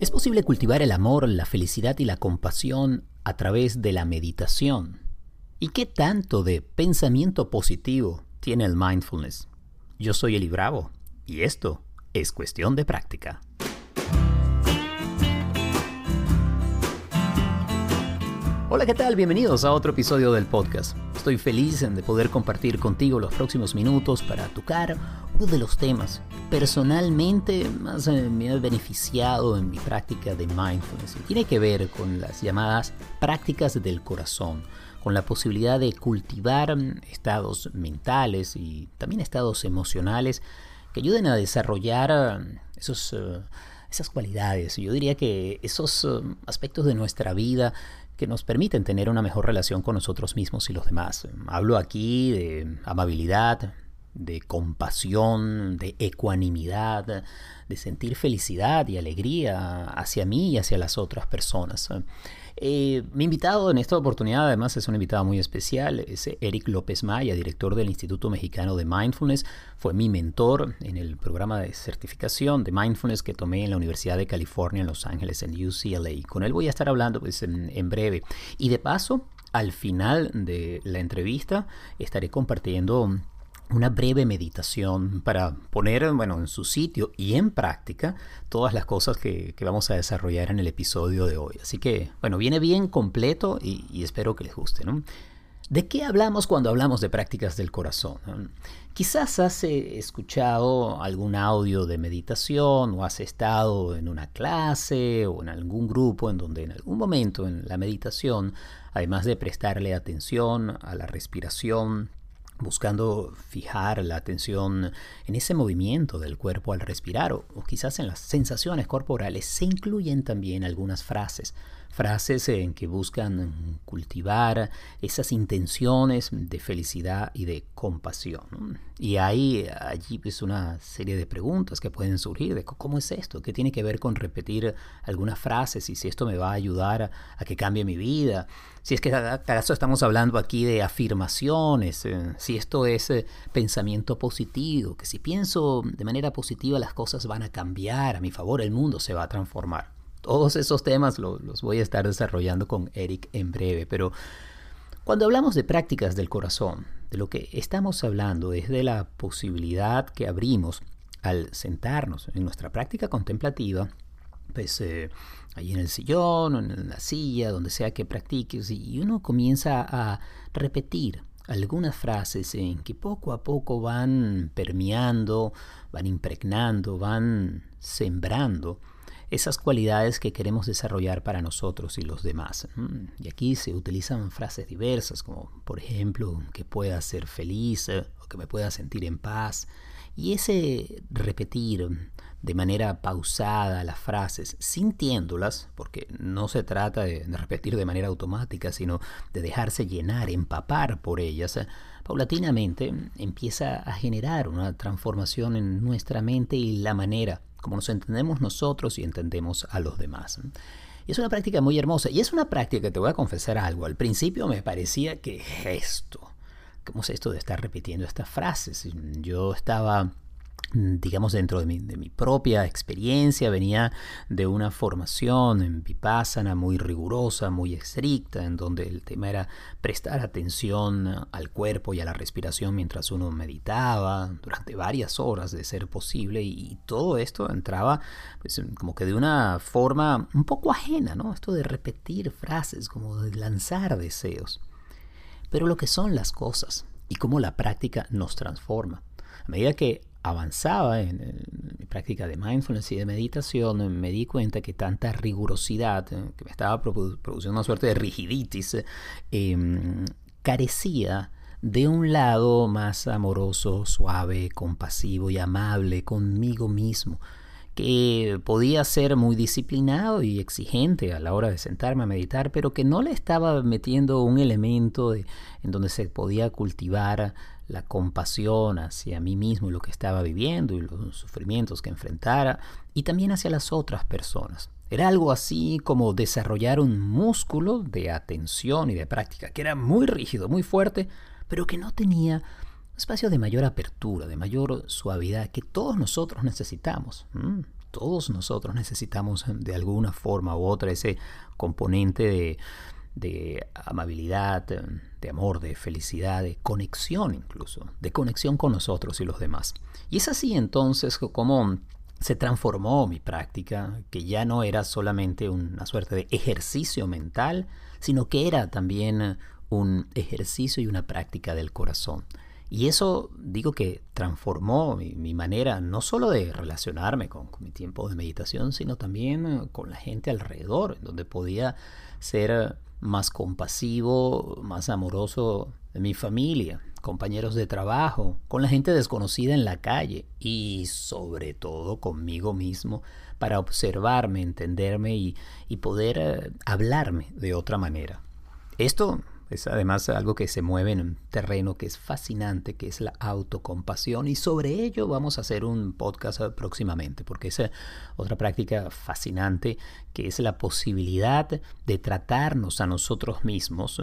Es posible cultivar el amor, la felicidad y la compasión a través de la meditación. ¿Y qué tanto de pensamiento positivo tiene el mindfulness? Yo soy Eli Bravo y esto es cuestión de práctica. Hola, ¿qué tal? Bienvenidos a otro episodio del podcast. Estoy feliz de poder compartir contigo los próximos minutos para tocar uno de los temas personalmente más eh, me ha beneficiado en mi práctica de mindfulness. Y tiene que ver con las llamadas prácticas del corazón, con la posibilidad de cultivar mm, estados mentales y también estados emocionales que ayuden a desarrollar mm, esos, eh, esas cualidades. Yo diría que esos eh, aspectos de nuestra vida que nos permiten tener una mejor relación con nosotros mismos y los demás. Hablo aquí de amabilidad, de compasión, de ecuanimidad, de sentir felicidad y alegría hacia mí y hacia las otras personas. Eh, mi invitado en esta oportunidad además es un invitado muy especial, es Eric López Maya, director del Instituto Mexicano de Mindfulness, fue mi mentor en el programa de certificación de Mindfulness que tomé en la Universidad de California en Los Ángeles, en UCLA. Con él voy a estar hablando pues, en breve. Y de paso, al final de la entrevista estaré compartiendo una breve meditación para poner bueno, en su sitio y en práctica todas las cosas que, vamos a desarrollar en el episodio de hoy. Así que, bueno, viene bien completo y, espero que les guste. ¿De qué hablamos cuando hablamos de prácticas del corazón? Quizás has eh, escuchado algún audio de meditación o has estado en una clase o en algún grupo en donde en algún momento en la meditación, además de prestarle atención a la respiración, buscando fijar la atención en ese movimiento del cuerpo al respirar o, quizás en las sensaciones corporales, se incluyen también algunas frases frases en que buscan cultivar esas intenciones de felicidad y de compasión. Y hay allí pues una serie de preguntas que pueden surgir de cómo es esto, qué tiene que ver con repetir algunas frases y si esto me va a ayudar a, que cambie mi vida, si es que acaso estamos hablando aquí de afirmaciones, eh, si esto es eh, pensamiento positivo, que si pienso de manera positiva las cosas van a cambiar a mi favor, el mundo se va a transformar. Todos esos temas los voy a estar desarrollando con Eric en breve, pero cuando hablamos de prácticas del corazón, de lo que estamos hablando es de la posibilidad que abrimos al sentarnos en nuestra práctica contemplativa, pues eh, ahí en el sillón o en la silla, donde sea que practiques, y uno comienza a repetir algunas frases en que poco a poco van permeando, van impregnando, van sembrando esas cualidades que queremos desarrollar para nosotros y los demás. Y aquí se utilizan frases diversas, como por ejemplo, que pueda ser feliz eh, o que me pueda sentir en paz. Y ese repetir de manera pausada las frases, sintiéndolas, porque no se trata de repetir de manera automática, sino de dejarse llenar, empapar por ellas, eh, paulatinamente empieza a generar una transformación en nuestra mente y la manera como nos entendemos nosotros y entendemos a los demás. Y es una práctica muy hermosa. Y es una práctica que te voy a confesar algo. Al principio me parecía que esto, ¿cómo es esto de estar repitiendo estas frases? Yo estaba digamos, dentro de mi, propia experiencia, venía de una formación en Vipassana muy rigurosa, muy estricta, en donde el tema era prestar atención al cuerpo y a la respiración mientras uno meditaba durante varias horas de ser posible y, todo esto entraba pues, como que de una forma un poco ajena, ¿no? Esto de repetir frases, como de lanzar deseos. Pero lo que son las cosas y cómo la práctica nos transforma. A medida que avanzaba en, mi práctica de mindfulness y de meditación, me di cuenta que tanta rigurosidad, eh, que me estaba produciendo una suerte de rigiditis, em, carecía de un lado más amoroso, suave, compasivo y amable conmigo mismo, que podía ser muy disciplinado y exigente a la hora de sentarme a meditar, pero que no le estaba metiendo un elemento en donde se podía cultivar la compasión hacia mí mismo y lo que estaba viviendo y los sufrimientos que enfrentara, y también hacia las otras personas. Era algo así como desarrollar un músculo de atención y de práctica, que era muy rígido, muy fuerte, pero que no tenía espacio de mayor apertura, de mayor suavidad que todos nosotros necesitamos. Todos nosotros necesitamos de alguna forma u otra ese componente de, de amabilidad, de amor, de felicidad, de conexión incluso, de conexión con nosotros y los demás. Y es así entonces como se transformó mi práctica, que ya no era solamente una suerte de ejercicio mental, sino que era también un ejercicio y una práctica del corazón. Y eso digo que transformó mi, manera no solo de relacionarme con, mi tiempo de meditación, sino también con la gente alrededor, donde podía ser más compasivo, más amoroso de mi familia, compañeros de trabajo, con la gente desconocida en la calle y sobre todo conmigo mismo para observarme, entenderme y, poder eh, hablarme de otra manera. Esto es además algo que se mueve en un terreno que es fascinante, que es la autocompasión. Y sobre ello vamos a hacer un podcast próximamente, porque es otra práctica fascinante, que es la posibilidad de tratarnos a nosotros mismos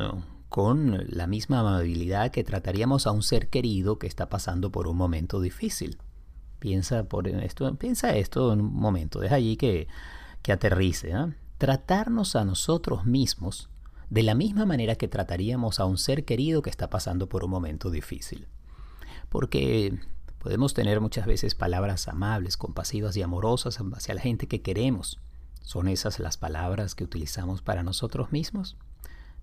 con la misma amabilidad que trataríamos a un ser querido que está pasando por un momento difícil. Piensa, esto, piensa esto en un momento, deja allí que, que aterrice. Tratarnos a nosotros mismos de la misma manera que trataríamos a un ser querido que está pasando por un momento difícil. Porque podemos tener muchas veces palabras amables, compasivas y amorosas hacia la gente que queremos. ¿Son esas las palabras que utilizamos para nosotros mismos?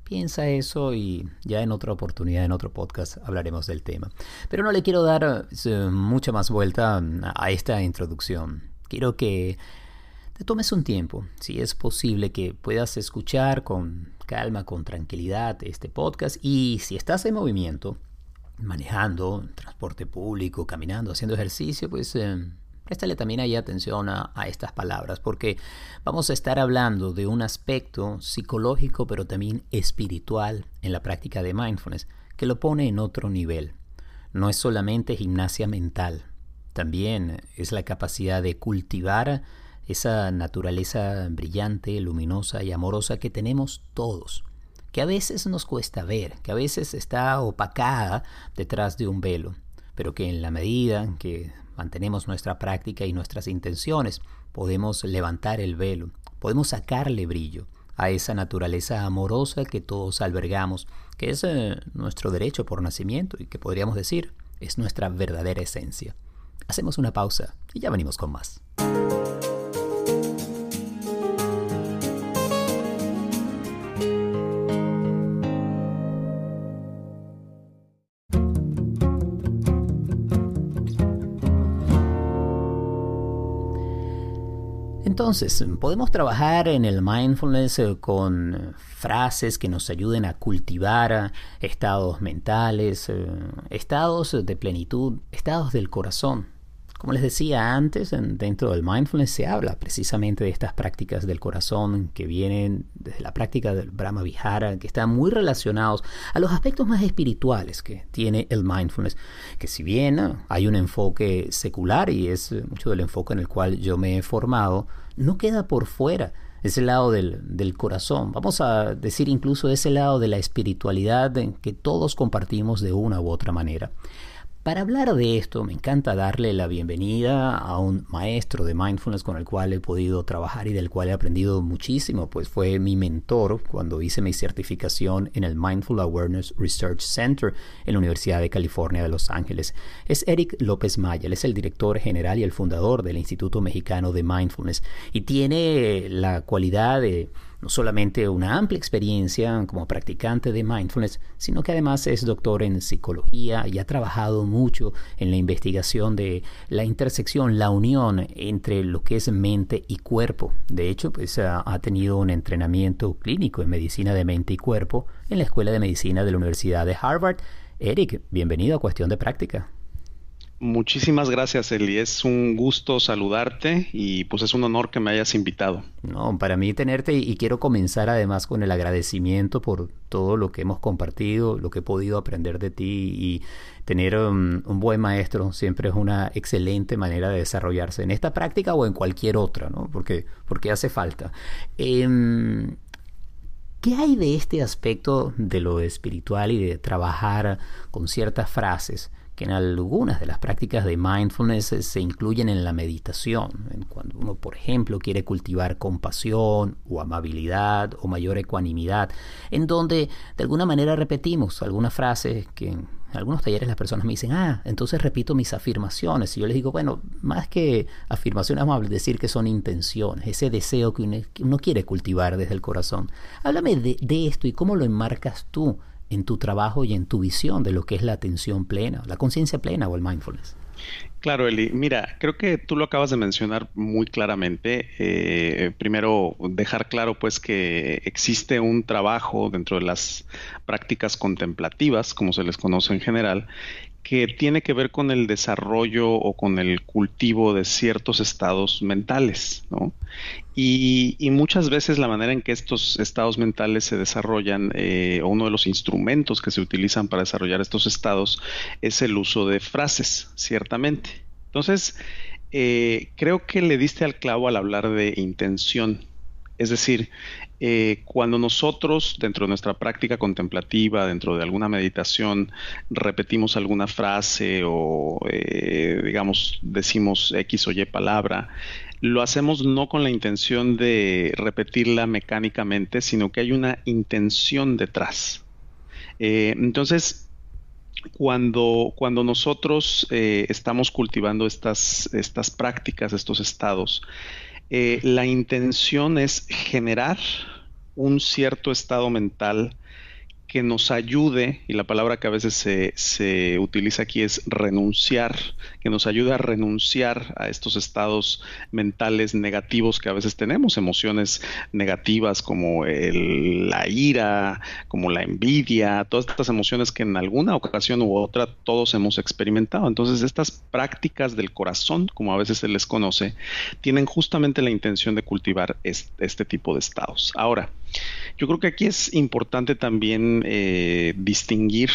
Piensa eso y ya en otra oportunidad, en otro podcast, hablaremos del tema. Pero no le quiero dar eh, mucha más vuelta a esta introducción. Quiero que te tomes un tiempo, si es posible que puedas escuchar con calma, con tranquilidad este podcast. Y si estás en movimiento, manejando, transporte público, caminando, haciendo ejercicio, pues eh, préstale también ahí atención a, a, estas palabras, porque vamos a estar hablando de un aspecto psicológico, pero también espiritual en la práctica de mindfulness, que lo pone en otro nivel. No es solamente gimnasia mental, también es la capacidad de cultivar esa naturaleza brillante, luminosa y amorosa que tenemos todos, que a veces nos cuesta ver, que a veces está opacada detrás de un velo, pero que en la medida que mantenemos nuestra práctica y nuestras intenciones, podemos levantar el velo, podemos sacarle brillo a esa naturaleza amorosa que todos albergamos, que es eh, nuestro derecho por nacimiento y que podríamos decir es nuestra verdadera esencia. Hacemos una pausa y ya venimos con más. Entonces, podemos trabajar en el mindfulness eh, con frases que nos ayuden a cultivar eh, estados mentales, eh, estados de plenitud, estados del corazón. Como les decía antes, dentro del mindfulness se habla precisamente de estas prácticas del corazón que vienen desde la práctica del Brahma Vihara, que están muy relacionados a los aspectos más espirituales que tiene el mindfulness, que si bien hay un enfoque secular y es mucho del enfoque en el cual yo me he formado, no queda por fuera ese lado del, del, corazón, vamos a decir incluso ese lado de la espiritualidad que todos compartimos de una u otra manera. Para hablar de esto, me encanta darle la bienvenida a un maestro de mindfulness con el cual he podido trabajar y del cual he aprendido muchísimo, pues fue mi mentor cuando hice mi certificación en el Mindful Awareness Research Center en la Universidad de California de Los Ángeles. Es Eric López Maya, es el director general y el fundador del Instituto Mexicano de Mindfulness y tiene la cualidad de no solamente una amplia experiencia como practicante de mindfulness, sino que además es doctor en psicología y ha trabajado mucho en la investigación de la intersección, la unión entre lo que es mente y cuerpo. De hecho, pues ha tenido un entrenamiento clínico en medicina de mente y cuerpo en la Escuela de Medicina de la Universidad de Harvard. Eric, bienvenido a Cuestión de Práctica. Muchísimas gracias, Eli. Es un gusto saludarte y pues es un honor que me hayas invitado. No, para mí tenerte y quiero comenzar además con el agradecimiento por todo lo que hemos compartido, lo que he podido aprender de ti y tener um, un, buen maestro siempre es una excelente manera de desarrollarse en esta práctica o en cualquier otra, ¿no? Porque, porque hace falta. Em, ¿Qué hay de este aspecto de lo espiritual y de trabajar con ciertas frases? Que en algunas de las prácticas de mindfulness se incluyen en la meditación. Cuando uno, por ejemplo, quiere cultivar compasión o amabilidad o mayor ecuanimidad, en donde de alguna manera repetimos algunas frases que en algunos talleres las personas me dicen, ah, entonces repito mis afirmaciones. Y yo les digo, bueno, más que afirmaciones, vamos a decir que son intenciones, ese deseo que uno, quiere cultivar desde el corazón. Háblame de, de esto y cómo lo enmarcas tú en tu trabajo y en tu visión de lo que es la atención plena, la conciencia plena o el mindfulness. Claro, Eli. Mira, creo que tú lo acabas de mencionar muy claramente. Eh, primero, dejar claro pues que existe un trabajo dentro de las prácticas contemplativas, como se les conoce en general, que tiene que ver con el desarrollo o con el cultivo de ciertos estados mentales, ¿no? Y, muchas veces la manera en que estos estados mentales se desarrollan, eh, o uno de los instrumentos que se utilizan para desarrollar estos estados, es el uso de frases, ciertamente. Entonces, eh, creo que le diste al clavo al hablar de intención. Es decir, eh, cuando nosotros dentro de nuestra práctica contemplativa, dentro de alguna meditación, repetimos alguna frase o, eh, digamos, decimos X o Y palabra, lo hacemos no con la intención de repetirla mecánicamente, sino que hay una intención detrás. Eh, entonces, cuando, cuando nosotros estamos cultivando estas, estas prácticas, estos estados, la intención es generar un cierto estado mental que nos ayude, y la palabra que a veces se, utiliza aquí es renunciar, que nos ayude a renunciar a estos estados mentales negativos que a veces tenemos, emociones negativas como la ira, como la envidia, todas estas emociones que en alguna ocasión u otra todos hemos experimentado. Entonces estas prácticas del corazón, como a veces se les conoce, tienen justamente la intención de cultivar este tipo de estados. Ahora, yo creo que aquí es importante también eh, distinguir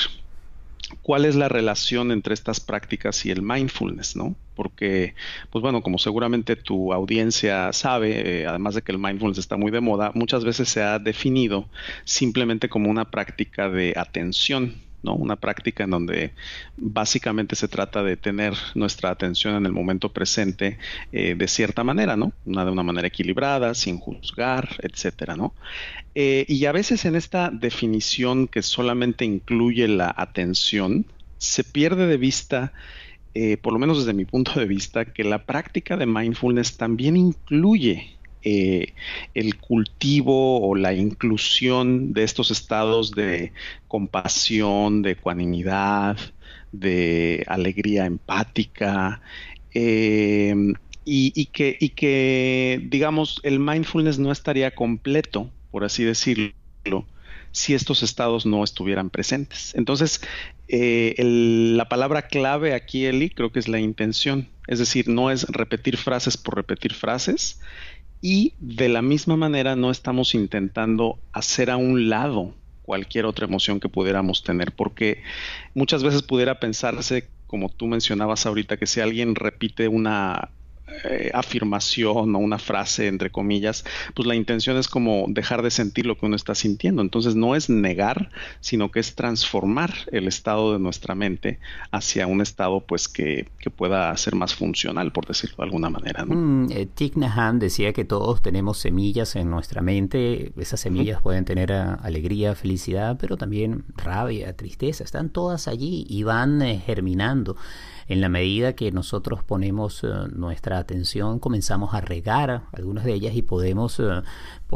cuál es la relación entre estas prácticas y el mindfulness, ¿no? Porque, pues bueno, como seguramente tu audiencia sabe, eh, además de que el mindfulness está muy de moda, muchas veces se ha definido simplemente como una práctica de atención, una práctica en donde básicamente se trata de tener nuestra atención en el momento presente eh, de cierta manera, ¿no? Una, de una manera equilibrada, sin juzgar, etcétera, ¿no? Eh, y a veces en esta definición que solamente incluye la atención, se pierde de vista eh, por lo menos desde mi punto de vista, que la práctica de mindfulness también incluye eh, el cultivo o la inclusión de estos estados de compasión, de ecuanimidad, de alegría empática, em, y, que, digamos, el mindfulness no estaría completo, por así decirlo, si estos estados no estuvieran presentes. Entonces, eh, la palabra clave aquí, Eli, creo que es la intención. Es decir, no es repetir frases por repetir frases, y de la misma manera no estamos intentando hacer a un lado cualquier otra emoción que pudiéramos tener, porque muchas veces pudiera pensarse, como tú mencionabas ahorita, que si alguien repite una eh, afirmación o una frase, entre comillas, pues la intención es como dejar de sentir lo que uno está sintiendo. Entonces no es negar, sino que es transformar el estado de nuestra mente hacia un estado pues que, pueda ser más funcional, por decirlo de alguna manera. ¿no? Mm, eh, decía que todos tenemos semillas en nuestra mente. Esas semillas pueden tener ah, alegría, felicidad, pero también rabia, tristeza. Están todas allí y van eh, germinando en la medida que nosotros ponemos eh, nuestra atención, comenzamos a regar algunas de ellas y podemos eh,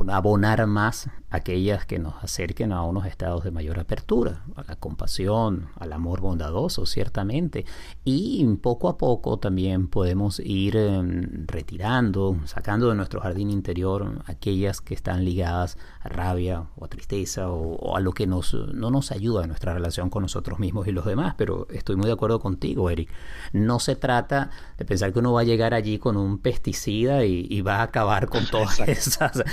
abonar más aquellas que nos acerquen a unos estados de mayor apertura, a la compasión, al amor bondadoso, ciertamente. Y poco a poco también podemos ir em, retirando, sacando de nuestro jardín interior aquellas que están ligadas a rabia o a tristeza o, a lo que nos, no nos ayuda en nuestra relación con nosotros mismos y los demás. Pero estoy muy de acuerdo contigo, Eric. No se trata de pensar que uno va a llegar allí con un pesticida y, y va a acabar con todas esas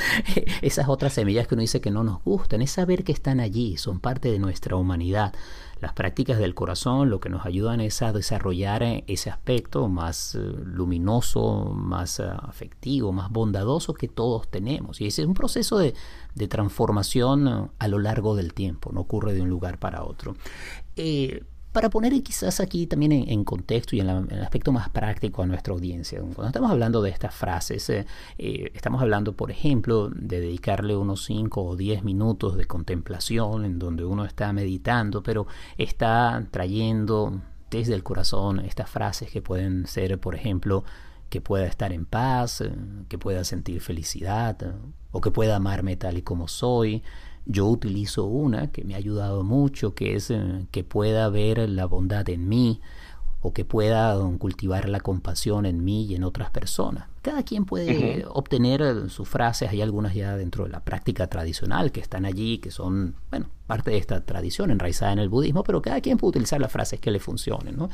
esas otras semillas que uno dice que no nos gustan, es saber que están allí, son parte de nuestra humanidad. Las prácticas del corazón lo que nos ayudan es a desarrollar eh, ese aspecto más eh, luminoso, más eh, afectivo, más bondadoso que todos tenemos. Y ese es un proceso de, transformación a lo largo del tiempo, no ocurre de un lugar para otro. Para poner quizás aquí también en, contexto y en, el aspecto más práctico a nuestra audiencia, cuando estamos hablando de estas frases, eh, eh, estamos hablando, por ejemplo, de dedicarle unos 5 o 10 minutos de contemplación en donde uno está meditando, pero está trayendo desde el corazón estas frases que pueden ser, por ejemplo, que pueda estar en paz, eh, que pueda sentir felicidad o que pueda amarme tal y como soy, yo utilizo una que me ha ayudado mucho, que es eh, que pueda ver la bondad en mí o que pueda um, cultivar la compasión en mí y en otras personas. Cada quien puede obtener eh, sus frases, hay algunas ya dentro de la práctica tradicional que están allí, que son, bueno, parte de esta tradición enraizada en el budismo, pero cada quien puede utilizar las frases que le funcionen. ¿no?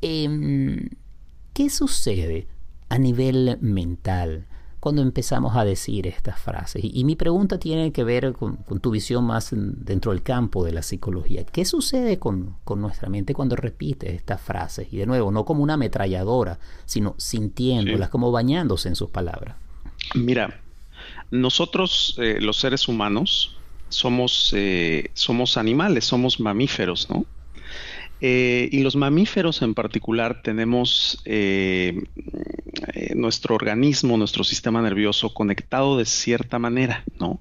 Em, ¿Qué sucede a nivel mental? Cuando empezamos a decir estas frases. Y, mi pregunta tiene que ver con, tu visión más dentro del campo de la psicología. ¿Qué sucede con, nuestra mente cuando repite estas frases? Y de nuevo, no como una ametralladora, sino sintiéndolas, como bañándose en sus palabras. Mira, nosotros, eh, los seres humanos, somos, eh, somos animales, somos mamíferos, ¿no? Eh, y los mamíferos en particular tenemos eh, eh, nuestro organismo, nuestro sistema nervioso conectado de cierta manera, ¿no?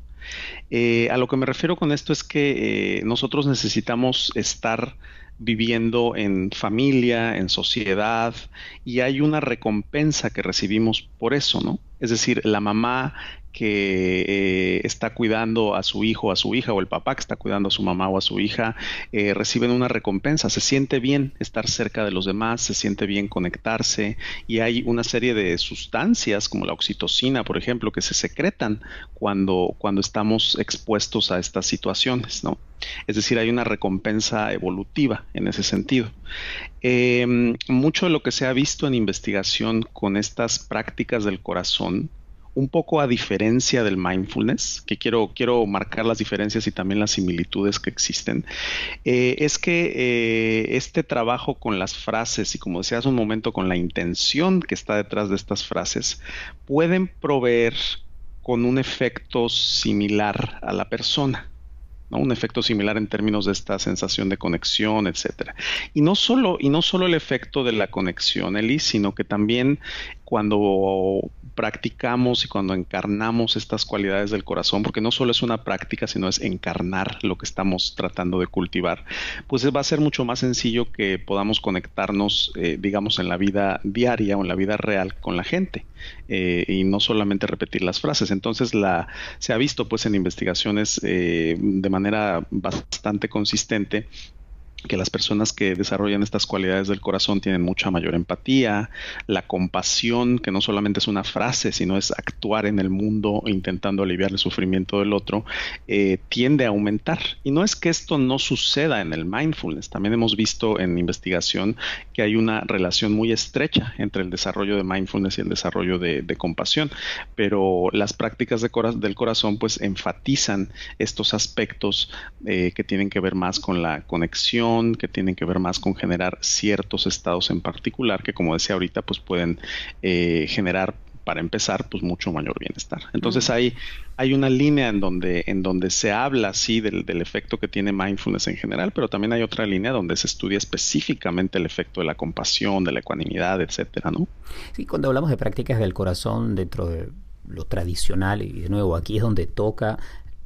a lo que me refiero con esto es que nosotros necesitamos estar viviendo en familia, en sociedad, y hay una recompensa que recibimos por eso, ¿no? Es decir, la mamá que eh, está cuidando a su hijo o a su hija o el papá que está cuidando a su mamá o a su hija eh, reciben una recompensa. Se siente bien estar cerca de los demás, se siente bien conectarse y hay una serie de sustancias como la oxitocina, por ejemplo, que se secretan cuando, cuando estamos expuestos a estas situaciones, ¿no? Es decir, hay una recompensa evolutiva en ese sentido. Em, mucho de lo que se ha visto en investigación con estas prácticas del corazón un poco a diferencia del mindfulness, que quiero, quiero marcar las diferencias y también las similitudes que existen, eh, es que eh, este trabajo con las frases y como decía hace un momento, con la intención que está detrás de estas frases, pueden proveer con un efecto similar a la persona. Un efecto similar en términos de esta sensación de conexión, etcétera. Y no solo, y no solo el efecto de la conexión, Eli, sino que también cuando practicamos y cuando encarnamos estas cualidades del corazón, porque no solo es una práctica, sino es encarnar lo que estamos tratando de cultivar, pues va a ser mucho más sencillo que podamos conectarnos, eh, digamos, en la vida diaria o en la vida real con la gente eh, y no solamente repetir las frases. Entonces, la, se ha visto pues en investigaciones eh, de manera bastante consistente que las personas que desarrollan estas cualidades del corazón tienen mucha mayor empatía, la compasión, que no solamente es una frase, sino es actuar en el mundo intentando aliviar el sufrimiento del otro, eh, tiende a aumentar. Y no es que esto no suceda en el mindfulness, también hemos visto en investigación que hay una relación muy estrecha entre el desarrollo de mindfulness y el desarrollo de, compasión, pero las prácticas de del corazón pues enfatizan estos aspectos eh, que tienen que ver más con la conexión, que tienen que ver más con generar ciertos estados en particular que como decía ahorita pues pueden eh, generar para empezar, pues mucho mayor bienestar. Entonces hay, hay una línea en donde, en donde se habla, sí, del, del, efecto que tiene mindfulness en general, pero también hay otra línea donde se estudia específicamente el efecto de la compasión, de la ecuanimidad, etcétera, ¿no? Sí, cuando hablamos de prácticas del corazón dentro de lo tradicional, y de nuevo aquí es donde toca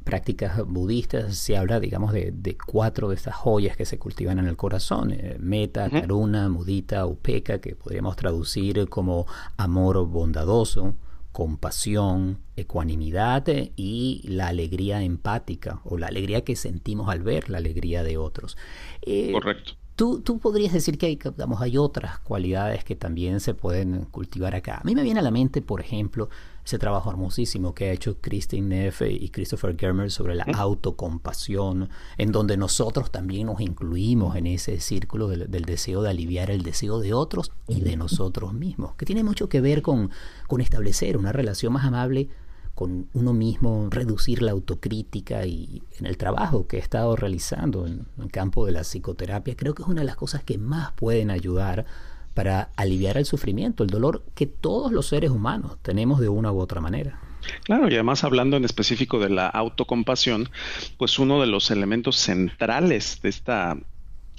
prácticas budistas se habla, digamos, de, cuatro de estas joyas que se cultivan en el corazón, eh, meta, karuna, mudita, upeka, que podríamos traducir como amor bondadoso, compasión, ecuanimidad eh, y la alegría empática o la alegría que sentimos al ver la alegría de otros. Eh, Correcto. Tú, tú, podrías decir que hay, digamos, hay otras cualidades que también se pueden cultivar acá. A mí me viene a la mente, por ejemplo, ese trabajo hermosísimo que ha hecho Christine Neff y Christopher Germer sobre la autocompasión, en donde nosotros también nos incluimos en ese círculo del, deseo de aliviar el deseo de otros y de nosotros mismos, que tiene mucho que ver con, con establecer una relación más amable con uno mismo, reducir la autocrítica y en el trabajo que he estado realizando en el campo de la psicoterapia, creo que es una de las cosas que más pueden ayudar para aliviar el sufrimiento, el dolor que todos los seres humanos tenemos de una u otra manera. Claro, y además hablando en específico de la autocompasión, pues uno de los elementos centrales de esta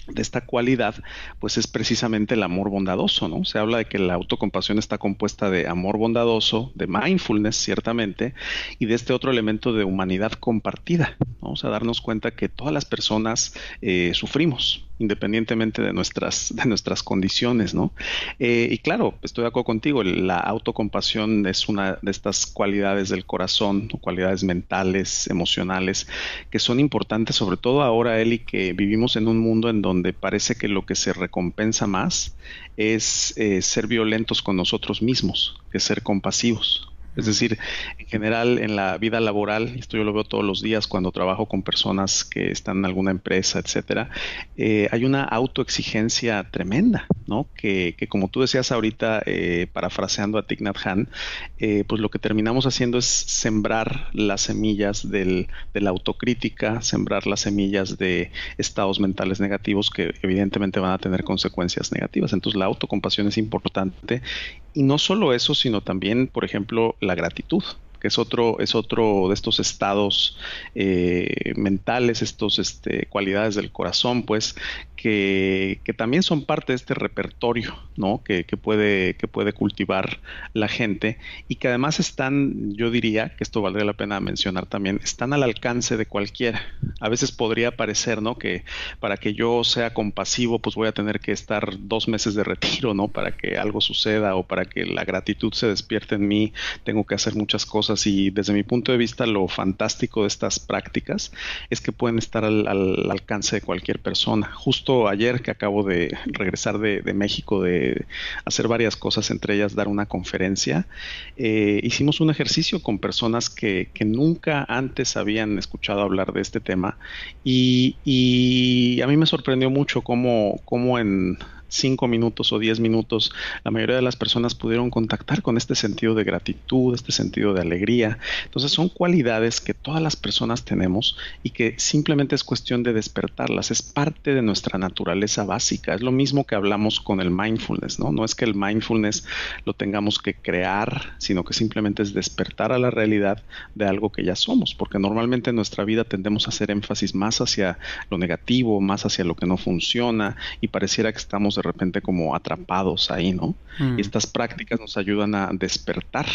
de esta cualidad, pues es precisamente el amor bondadoso, ¿no? Se habla de que la autocompasión está compuesta de amor bondadoso, de mindfulness, ciertamente, y de este otro elemento de humanidad compartida. Vamos a darnos cuenta que todas las personas eh, sufrimos, independientemente de nuestras, de nuestras condiciones, ¿no? Eh, y claro, estoy de acuerdo contigo, la autocompasión es una de estas cualidades del corazón, cualidades mentales, emocionales, que son importantes, sobre todo ahora, Eli, que vivimos en un mundo en donde parece que lo que se recompensa más es eh, ser violentos con nosotros mismos que ser compasivos. Es decir, en general en la vida laboral, esto yo lo veo todos los días cuando trabajo con personas que están en alguna empresa, etcétera, eh, hay una autoexigencia tremenda, ¿no? Que, como tú decías ahorita, eh, parafraseando a Thich Nhat Hanh, eh, pues lo que terminamos haciendo es sembrar las semillas del, de la autocrítica, sembrar las semillas de estados mentales negativos que evidentemente van a tener consecuencias negativas. Entonces la autocompasión es importante y no solo eso, sino también, por ejemplo, la gratitud que es otro, es otro de estos estados eh, mentales, estos este, cualidades del corazón, pues, que, también son parte de este repertorio, ¿no? Que, puede, que puede cultivar la gente y que además están, yo diría, que esto valdría la pena mencionar también, están al alcance de cualquiera. A veces podría parecer, ¿no? Que para que yo sea compasivo, pues voy a tener que estar dos meses de retiro, ¿no? Para que algo suceda o para que la gratitud se despierte en mí, tengo que hacer muchas cosas y desde mi punto de vista lo fantástico de estas prácticas es que pueden estar al, al alcance de cualquier persona. Justo ayer que acabo de regresar de, México de hacer varias cosas, entre ellas dar una conferencia, eh, hicimos un ejercicio con personas que, nunca antes habían escuchado hablar de este tema y, y a mí me sorprendió mucho cómo, cómo en cinco minutos o diez minutos, la mayoría de las personas pudieron contactar con este sentido de gratitud, este sentido de alegría. Entonces son cualidades que todas las personas tenemos y que simplemente es cuestión de despertarlas. Es parte de nuestra naturaleza básica. Es lo mismo que hablamos con el mindfulness, ¿no? No es que el mindfulness lo tengamos que crear, sino que simplemente es despertar a la realidad de algo que ya somos, porque normalmente en nuestra vida tendemos a hacer énfasis más hacia lo negativo, más hacia lo que no funciona y pareciera que estamos repente como atrapados ahí, ¿no? Mm. Y estas prácticas nos ayudan a despertar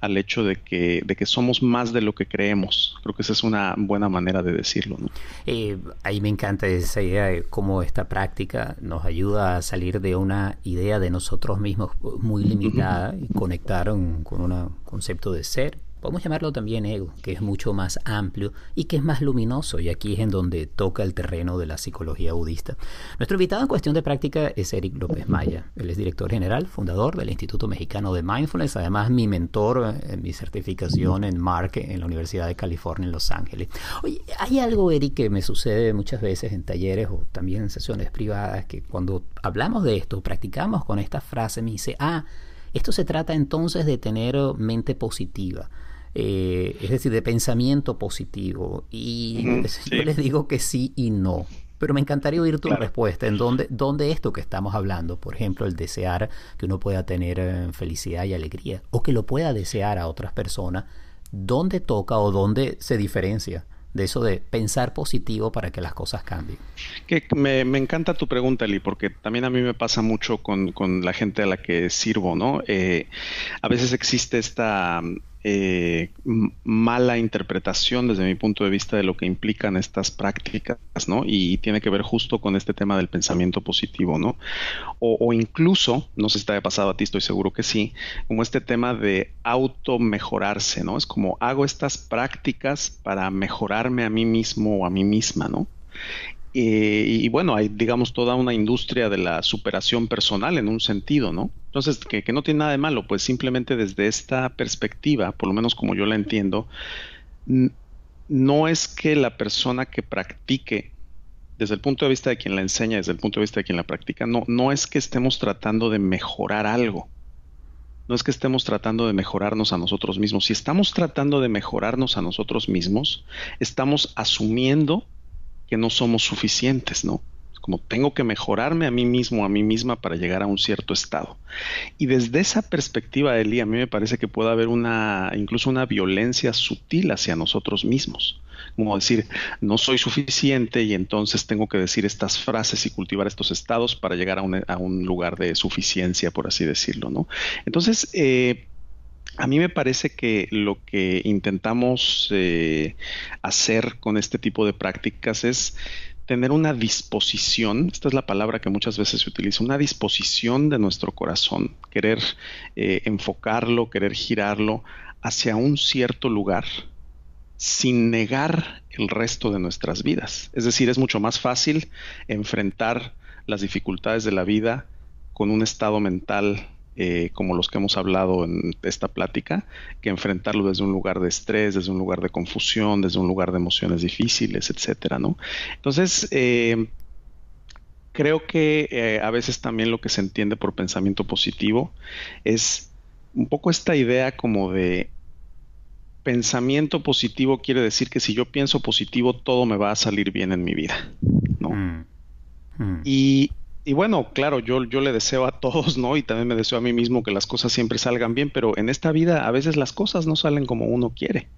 al hecho de que, de que somos más de lo que creemos. Creo que esa es una buena manera de decirlo. ¿no? Eh, ahí me encanta esa idea de cómo esta práctica nos ayuda a salir de una idea de nosotros mismos muy limitada y conectar con un concepto de ser podemos llamarlo también ego, que es mucho más amplio y que es más luminoso, y aquí es en donde toca el terreno de la psicología budista. Nuestro invitado en cuestión de práctica es Eric López Maya. Él es director general, fundador del Instituto Mexicano de Mindfulness, además mi mentor en mi certificación en MARC en la Universidad de California en Los Ángeles. Oye, hay algo, Eric, que me sucede muchas veces en talleres o también en sesiones privadas, que cuando hablamos de esto, practicamos con esta frase, me dice, ah, esto se trata entonces de tener mente positiva. Eh, es decir, de pensamiento positivo. Y yo les digo que sí y no. Pero me encantaría oír tu respuesta. ¿En dónde, dónde esto que estamos hablando? Por ejemplo, el desear que uno pueda tener eh, felicidad y alegría, o que lo pueda desear a otras personas, ¿dónde toca o dónde se diferencia? de eso de pensar positivo para que las cosas cambien. Que me, encanta tu pregunta, Eli, porque también a mí me pasa mucho con, la gente a la que sirvo, ¿no? Eh, a veces existe esta eh, mala interpretación desde mi punto de vista de lo que implican estas prácticas, ¿no? Y tiene que ver justo con este tema del pensamiento positivo, ¿no? O, incluso, no sé si te ha pasado a ti, estoy seguro que sí, como este tema de auto mejorarse, ¿no? Es como hago estas prácticas para mejorarme a mí mismo o a mí misma, ¿no? Eh, y bueno, hay, digamos, toda una industria de la superación personal en un sentido, ¿no? Entonces, que, no tiene nada de malo, pues simplemente desde esta perspectiva, por lo menos como yo la entiendo, no es que la persona que practique, desde el punto de vista de quien la enseña, desde el punto de vista de quien la practica, no, no es que estemos tratando de mejorar algo. No es que estemos tratando de mejorarnos a nosotros mismos. Si estamos tratando de mejorarnos a nosotros mismos, estamos asumiendo que no somos suficientes, ¿no? como tengo que mejorarme a mí mismo, a mí misma para llegar a un cierto estado. Y desde esa perspectiva, Eli, a mí me parece que puede haber una, incluso una violencia sutil hacia nosotros mismos. Como decir, no soy suficiente y entonces tengo que decir estas frases y cultivar estos estados para llegar a un, lugar de suficiencia, por así decirlo, ¿no? Entonces, eh, a mí me parece que lo que intentamos eh, hacer con este tipo de prácticas es tener una disposición, esta es la palabra que muchas veces se utiliza, una disposición de nuestro corazón, querer eh, enfocarlo, querer girarlo hacia un cierto lugar sin negar el resto de nuestras vidas. Es decir, es mucho más fácil enfrentar las dificultades de la vida con un estado mental eh, como los que hemos hablado en esta plática, que enfrentarlo desde un lugar de estrés, desde un lugar de confusión, desde un lugar de emociones difíciles, etcétera, ¿no? Entonces, eh, creo que eh, a veces también lo que se entiende por pensamiento positivo es un poco esta idea como de pensamiento positivo quiere decir que si yo pienso positivo todo me va a salir bien en mi vida, ¿no? Mm. Mm. Y y bueno, claro, yo, yo le deseo a todos, ¿no? Y también me deseo a mí mismo que las cosas siempre salgan bien, pero en esta vida a veces las cosas no salen como uno quiere.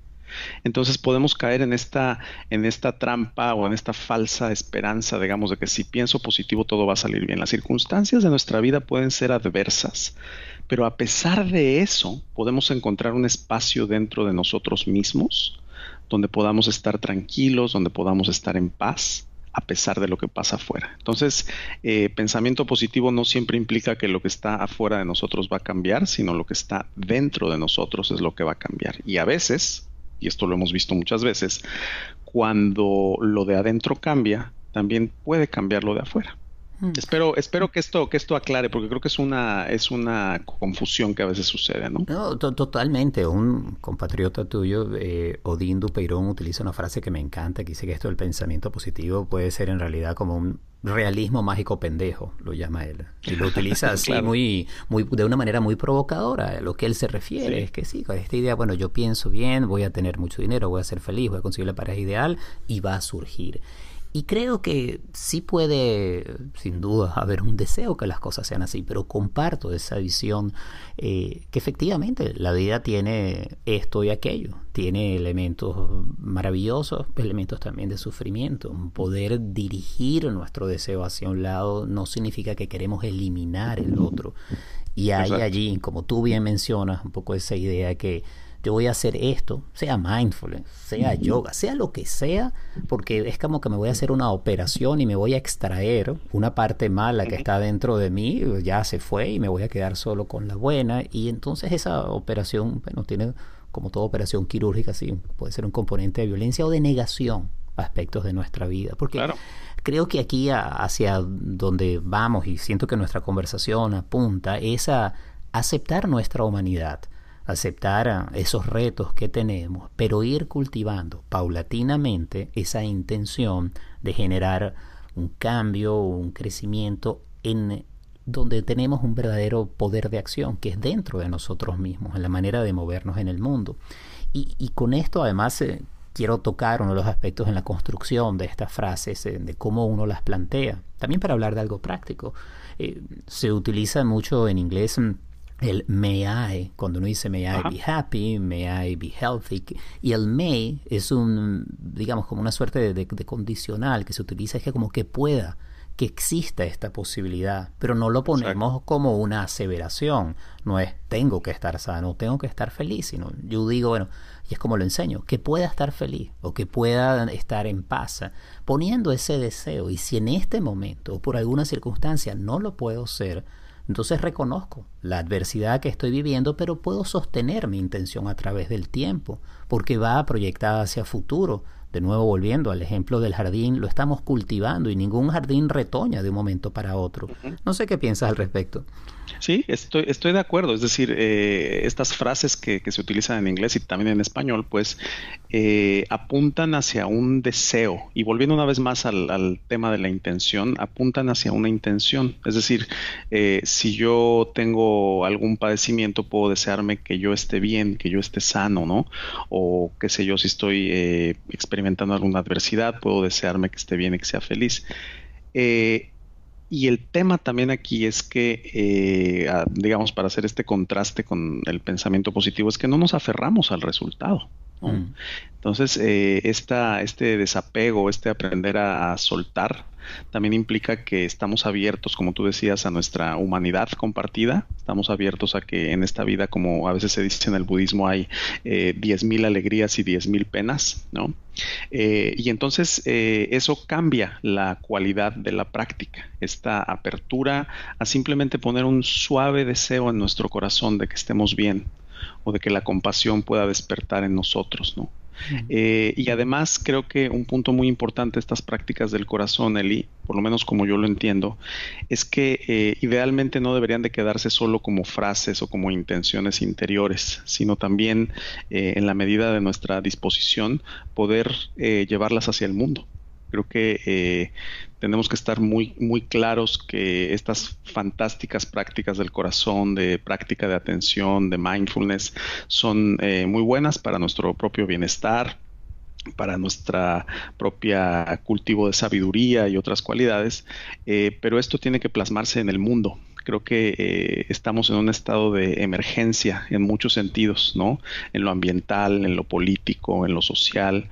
Entonces podemos caer en esta, en esta trampa o en esta falsa esperanza, digamos, de que si pienso positivo todo va a salir bien. Las circunstancias de nuestra vida pueden ser adversas, pero a pesar de eso podemos encontrar un espacio dentro de nosotros mismos donde podamos estar tranquilos, donde podamos estar en paz a pesar de lo que pasa afuera. Entonces, eh, pensamiento positivo no siempre implica que lo que está afuera de nosotros va a cambiar, sino lo que está dentro de nosotros es lo que va a cambiar. Y a veces, y esto lo hemos visto muchas veces, cuando lo de adentro cambia, también puede cambiar lo de afuera. Mm. Espero, espero que esto, que esto aclare, porque creo que es una, es una confusión que a veces sucede, ¿no? No, totalmente. Un compatriota tuyo, eh, Odín Dupeirón, utiliza una frase que me encanta, que dice que esto del pensamiento positivo puede ser en realidad como un realismo mágico pendejo, lo llama él. Y lo utiliza así muy, muy, de una manera muy provocadora. A lo que él se refiere es que sí, con esta idea, bueno, yo pienso bien, voy a tener mucho dinero, voy a ser feliz, voy a conseguir la pareja ideal y va a surgir. Y creo que sí puede, sin duda, haber un deseo que las cosas sean así, pero comparto esa visión eh, que efectivamente la vida tiene esto y aquello, tiene elementos maravillosos, elementos también de sufrimiento. Poder dirigir nuestro deseo hacia un lado no significa que queremos eliminar el otro. Y hay allí, como tú bien mencionas, un poco esa idea que yo voy a hacer esto, sea mindfulness, sea yoga, sea lo que sea, porque es como que me voy a hacer una operación y me voy a extraer una parte mala que está dentro de mí, ya se fue y me voy a quedar solo con la buena. Y entonces esa operación, bueno, tiene como toda operación quirúrgica, sí, puede ser un componente de violencia o de negación aspectos de nuestra vida. Porque creo que aquí hacia donde vamos y siento que nuestra conversación apunta es a aceptar nuestra humanidad aceptar esos retos que tenemos, pero ir cultivando paulatinamente esa intención de generar un cambio, un crecimiento en donde tenemos un verdadero poder de acción que es dentro de nosotros mismos, en la manera de movernos en el mundo. Y, con esto además eh, quiero tocar uno de los aspectos en la construcción de estas frases, eh, de cómo uno las plantea, también para hablar de algo práctico. Eh, se utiliza mucho en inglés mm, el may I, cuando uno dice may I be happy, may I be healthy, y el may es un, digamos, como una suerte de, condicional que se utiliza, es que como que pueda, que exista esta posibilidad, pero no lo ponemos como una aseveración, no es tengo que estar sano, tengo que estar feliz, sino yo digo, bueno, y es como lo enseño, que pueda estar feliz o que pueda estar en paz, poniendo ese deseo, y si en este momento o por alguna circunstancia no lo puedo ser, entonces reconozco la adversidad que estoy viviendo, pero puedo sostener mi intención a través del tiempo, porque va proyectada hacia futuro. De nuevo, volviendo al ejemplo del jardín, lo estamos cultivando y ningún jardín retoña de un momento para otro. No sé qué piensas al respecto. Sí, estoy, estoy de acuerdo. Es decir, eh, estas frases que, se utilizan en inglés y también en español, pues eh, apuntan hacia un deseo. Y volviendo una vez más al, tema de la intención, apuntan hacia una intención. Es decir, eh, si yo tengo algún padecimiento, puedo desearme que yo esté bien, que yo esté sano, ¿no? O qué sé yo, si estoy experimentando alguna adversidad, puedo desearme que esté bien y que sea feliz. Eh, y el tema también aquí es que, eh, digamos, para hacer este contraste con el pensamiento positivo, es que no nos aferramos al resultado. Mm. Entonces, eh, este desapego, este aprender a, soltar, también implica que estamos abiertos, como tú decías, a nuestra humanidad compartida. Estamos abiertos a que en esta vida, como a veces se dice en el budismo, hay eh, 10.000 alegrías y 10.000 penas, ¿no? Eh, y entonces eso cambia la cualidad de la práctica, esta apertura a simplemente poner un suave deseo en nuestro corazón de que estemos bien o de que la compasión pueda despertar en nosotros, ¿no? Eh, y además creo que un punto muy importante de estas prácticas del corazón, Eli, por lo menos como yo lo entiendo, es que eh, idealmente no deberían de quedarse solo como frases o como intenciones interiores, sino también eh, en la medida de nuestra disposición poder llevarlas hacia el mundo. Creo que tenemos que estar muy, muy claros que estas fantásticas prácticas del corazón, de práctica de atención, de mindfulness, son eh, muy buenas para nuestro propio bienestar, para nuestra propia cultivo de sabiduría y otras cualidades, eh, pero esto tiene que plasmarse en el mundo, creo que eh, estamos en un estado de emergencia en muchos sentidos, ¿no? En lo ambiental, en lo político, en lo social.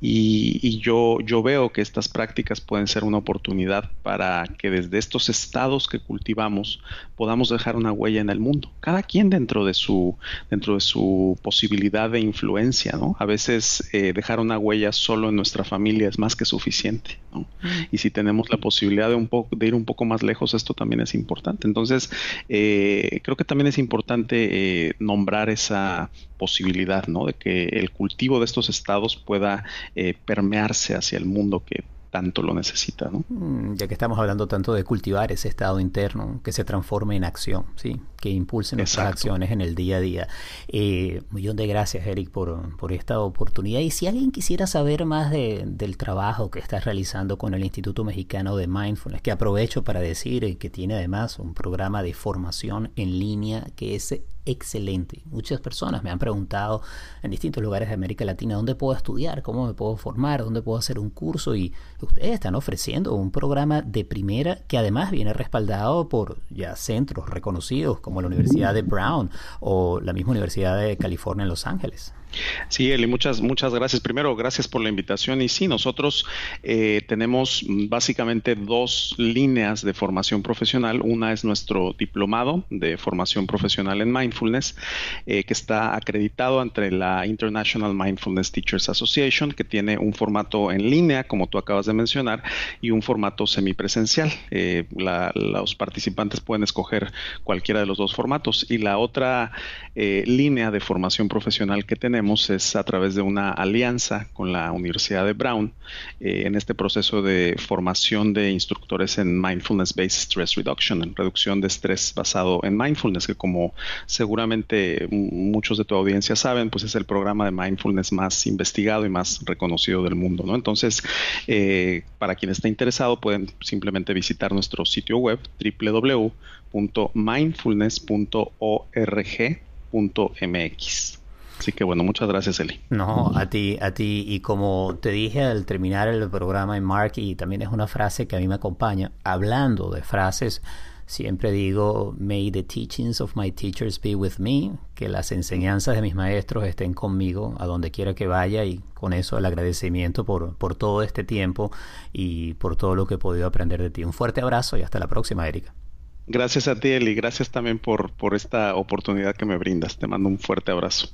Y, yo, yo veo que estas prácticas pueden ser una oportunidad para que desde estos estados que cultivamos podamos dejar una huella en el mundo. Cada quien dentro de su, dentro de su posibilidad de influencia, ¿no? A veces eh, dejar una huella solo en nuestra familia es más que suficiente, ¿no? Y si tenemos la posibilidad de, un poco, de ir un poco más lejos, esto también es importante. Entonces, eh, creo que también es importante eh, nombrar esa posibilidad, ¿no? De que el cultivo de estos estados pueda eh, permearse hacia el mundo que tanto lo necesita, ¿no? Mm, ya que estamos hablando tanto de cultivar ese estado interno que se transforme en acción, ¿sí? Que impulse nuestras acciones en el día a día. Eh, un millón de gracias, Eric, por, por, esta oportunidad. Y si alguien quisiera saber más de, del trabajo que estás realizando con el Instituto Mexicano de Mindfulness, que aprovecho para decir que tiene además un programa de formación en línea que es excelente. Muchas personas me han preguntado en distintos lugares de América Latina dónde puedo estudiar, cómo me puedo formar, dónde puedo hacer un curso y ustedes están ofreciendo un programa de primera que además viene respaldado por ya centros reconocidos como la Universidad de Brown o la misma Universidad de California en Los Ángeles. Sí, Eli, muchas, muchas gracias. Primero, gracias por la invitación. Y sí, nosotros eh, tenemos básicamente dos líneas de formación profesional. Una es nuestro diplomado de formación profesional en mindfulness, eh, que está acreditado entre la International Mindfulness Teachers Association, que tiene un formato en línea, como tú acabas de mencionar, y un formato semipresencial. Eh, los participantes pueden escoger cualquiera de los dos formatos. Y la otra línea de formación profesional que tenemos es a través de una alianza con la Universidad de Brown eh, en este proceso de formación de instructores en Mindfulness Based Stress Reduction, en reducción de estrés basado en mindfulness, que como seguramente muchos de tu audiencia saben, pues es el programa de mindfulness más investigado y más reconocido del mundo. Entonces, eh, para quien esté interesado, pueden simplemente visitar nuestro sitio web www.mindfulness.org.mx. Así que bueno, muchas gracias, Eli. No, a ti, a ti. Y como te dije al terminar el programa en Mark, y también es una frase que a mí me acompaña, hablando de frases, siempre digo, may the teachings of my teachers be with me, que las enseñanzas de mis maestros estén conmigo a donde quiera que vaya y con eso el agradecimiento por, por todo este tiempo y por todo lo que he podido aprender de ti. Un fuerte abrazo y hasta la próxima, Erika. Gracias a ti, Eli. Gracias también por, por esta oportunidad que me brindas. Te mando un fuerte abrazo.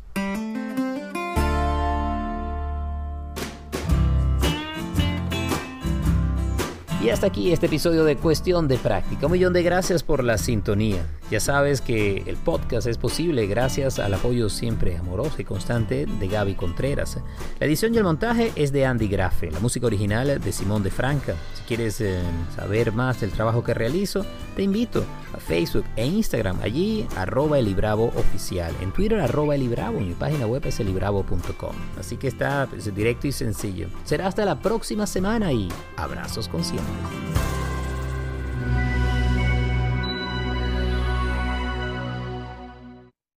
Y hasta aquí este episodio de Cuestión de Práctica. Un millón de gracias por la sintonía. Ya sabes que el podcast es posible gracias al apoyo siempre amoroso y constante de Gaby Contreras. La edición y el montaje es de Andy Grafe, la música original de Simón de Franca. Si quieres eh, saber más del trabajo que realizo, te invito a Facebook e Instagram, allí arroba elibravo oficial, en Twitter arroba elibravo, en mi página web es elibravo.com. Así que está pues, directo y sencillo. Será hasta la próxima semana y abrazos conscientes.